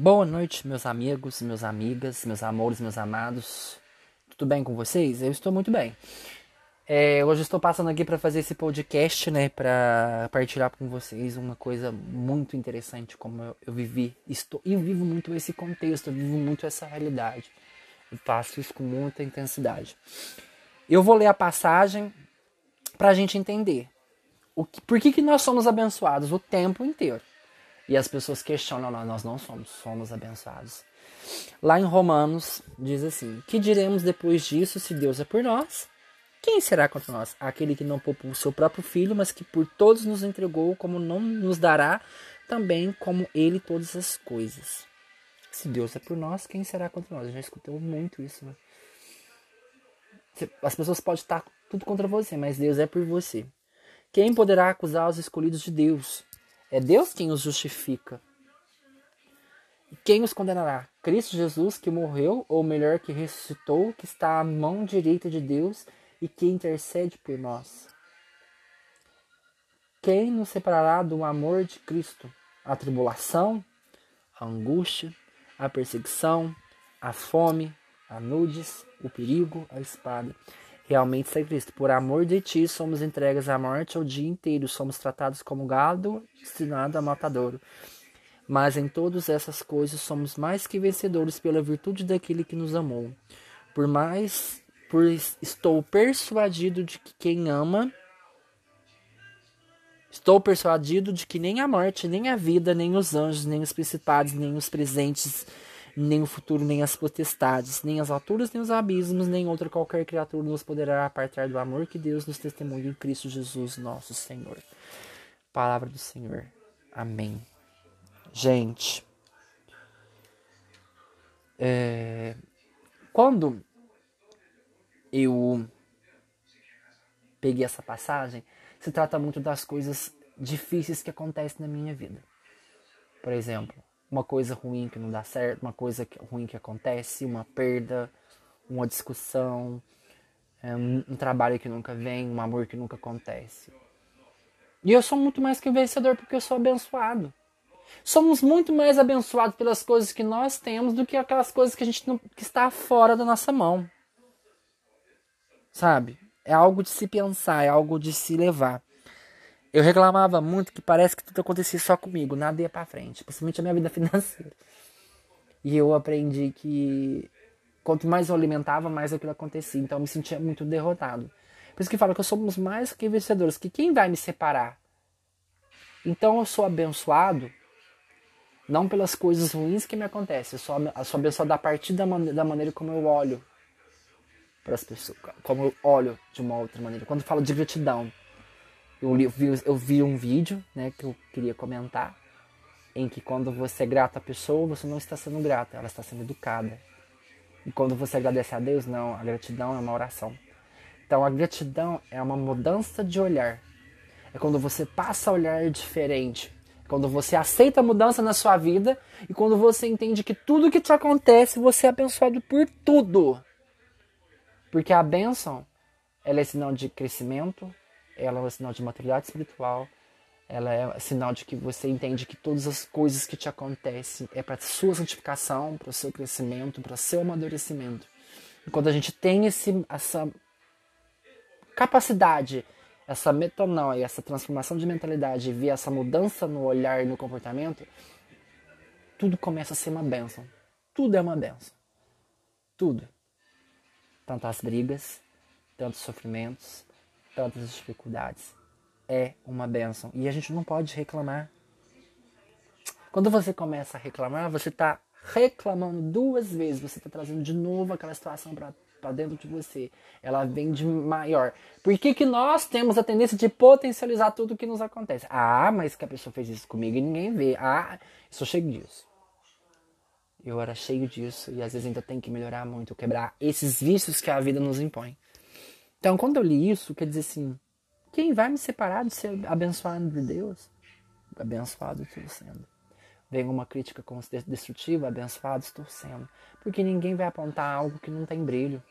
Boa noite, meus amigos, meus amigas, meus amores, meus amados. Tudo bem com vocês? Eu estou muito bem. É, hoje estou passando aqui para fazer esse podcast, né, para partilhar com vocês uma coisa muito interessante como eu, eu vivi, estou, eu vivo muito esse contexto, eu vivo muito essa realidade. Eu faço isso com muita intensidade. Eu vou ler a passagem para a gente entender o que, por que, que nós somos abençoados o tempo inteiro. E as pessoas questionam, não, nós não somos, somos abençoados. Lá em Romanos diz assim: Que diremos depois disso se Deus é por nós? Quem será contra nós? Aquele que não poupou o seu próprio filho, mas que por todos nos entregou, como não nos dará também como ele todas as coisas. Se Deus é por nós, quem será contra nós? Eu já escutei muito isso. Né? As pessoas podem estar tudo contra você, mas Deus é por você. Quem poderá acusar os escolhidos de Deus? É Deus quem os justifica. E quem os condenará? Cristo Jesus, que morreu, ou melhor, que ressuscitou, que está à mão direita de Deus e que intercede por nós. Quem nos separará do amor de Cristo? A tribulação, a angústia, a perseguição, a fome, a nudes, o perigo, a espada realmente ser Cristo. Por amor de ti, somos entregues à morte o dia inteiro, somos tratados como gado destinado a matadouro. Mas em todas essas coisas somos mais que vencedores pela virtude daquele que nos amou. Por mais, por estou persuadido de que quem ama, estou persuadido de que nem a morte, nem a vida, nem os anjos, nem os principados, nem os presentes, nem o futuro, nem as potestades, nem as alturas, nem os abismos, nem outra qualquer criatura nos poderá apartar do amor que Deus nos testemunha em Cristo Jesus, nosso Senhor. Palavra do Senhor. Amém. Gente, é, quando eu peguei essa passagem, se trata muito das coisas difíceis que acontecem na minha vida. Por exemplo, uma coisa ruim que não dá certo, uma coisa ruim que acontece, uma perda, uma discussão, é, um trabalho que nunca vem, um amor que nunca acontece. E eu sou muito mais que vencedor porque eu sou abençoado. Somos muito mais abençoados pelas coisas que nós temos do que aquelas coisas que a gente não, que está fora da nossa mão. Sabe? É algo de se pensar, é algo de se levar. Eu reclamava muito que parece que tudo acontecia só comigo, nada ia para frente, principalmente a minha vida financeira. E eu aprendi que quanto mais eu alimentava, mais aquilo acontecia. Então eu me sentia muito derrotado. Por isso que fala que somos mais que vencedores, que quem vai me separar? Então eu sou abençoado não pelas coisas ruins que me acontecem, eu sou, eu sou abençoado a partir da, man da maneira como eu olho para as pessoas, como eu olho de uma outra maneira. Quando eu falo de gratidão, eu, li, vi, eu vi um vídeo né, que eu queria comentar, em que quando você é grato à pessoa, você não está sendo grato, ela está sendo educada. E quando você agradece a Deus, não, a gratidão é uma oração. Então a gratidão é uma mudança de olhar. É quando você passa a olhar diferente. É quando você aceita a mudança na sua vida e quando você entende que tudo que te acontece, você é abençoado por tudo. Porque a bênção, ela é sinal de crescimento, ela é um sinal de maturidade espiritual, ela é sinal de que você entende que todas as coisas que te acontecem é para sua santificação, para o seu crescimento, para o seu amadurecimento. E quando a gente tem esse, essa capacidade, essa metanoia, essa transformação de mentalidade ver essa mudança no olhar e no comportamento, tudo começa a ser uma bênção. Tudo é uma bênção. Tudo. Tantas brigas, tantos sofrimentos, tantas dificuldades. É uma benção. E a gente não pode reclamar. Quando você começa a reclamar, você está reclamando duas vezes. Você está trazendo de novo aquela situação para dentro de você. Ela vem de maior. Por que, que nós temos a tendência de potencializar tudo que nos acontece? Ah, mas que a pessoa fez isso comigo e ninguém vê. Ah, sou cheio disso. Eu era cheio disso e às vezes ainda tem que melhorar muito, quebrar esses vícios que a vida nos impõe. Então, quando eu li isso, quer dizer assim: quem vai me separar de ser abençoado de Deus? Abençoado estou sendo. Vem uma crítica destrutiva, abençoado estou sendo. Porque ninguém vai apontar algo que não tem brilho.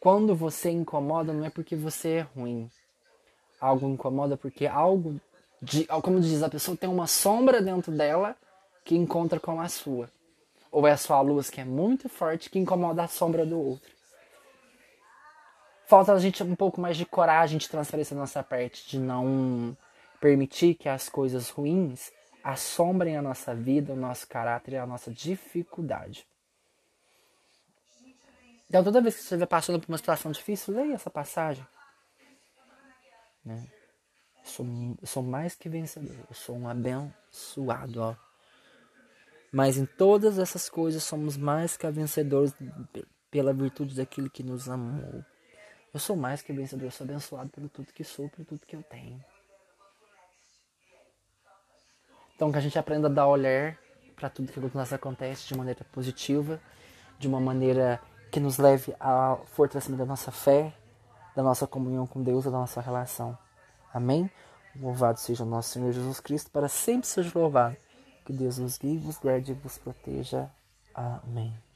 Quando você incomoda, não é porque você é ruim. Algo incomoda porque algo De, como diz, a pessoa tem uma sombra dentro dela que encontra com a sua. Ou é a sua luz que é muito forte que incomoda a sombra do outro. Falta a gente um pouco mais de coragem de transferência da nossa parte, de não permitir que as coisas ruins assombrem a nossa vida, o nosso caráter e a nossa dificuldade. Então, toda vez que você estiver passando por uma situação difícil, leia essa passagem. Né? Eu, sou, eu sou mais que vencedor. Eu sou um abençoado. Ó. Mas em todas essas coisas somos mais que vencedores pela virtude daquele que nos amou. Eu sou mais que vencedor. Eu sou abençoado pelo tudo que sou, pelo tudo que eu tenho. Então que a gente aprenda a dar olhar para tudo que nos acontece de maneira positiva, de uma maneira que nos leve ao fortalecimento da nossa fé, da nossa comunhão com Deus, da nossa relação. Amém? Louvado seja o nosso Senhor Jesus Cristo, para sempre seja louvado. Que Deus nos guie, vos guarde e vos proteja. Amém.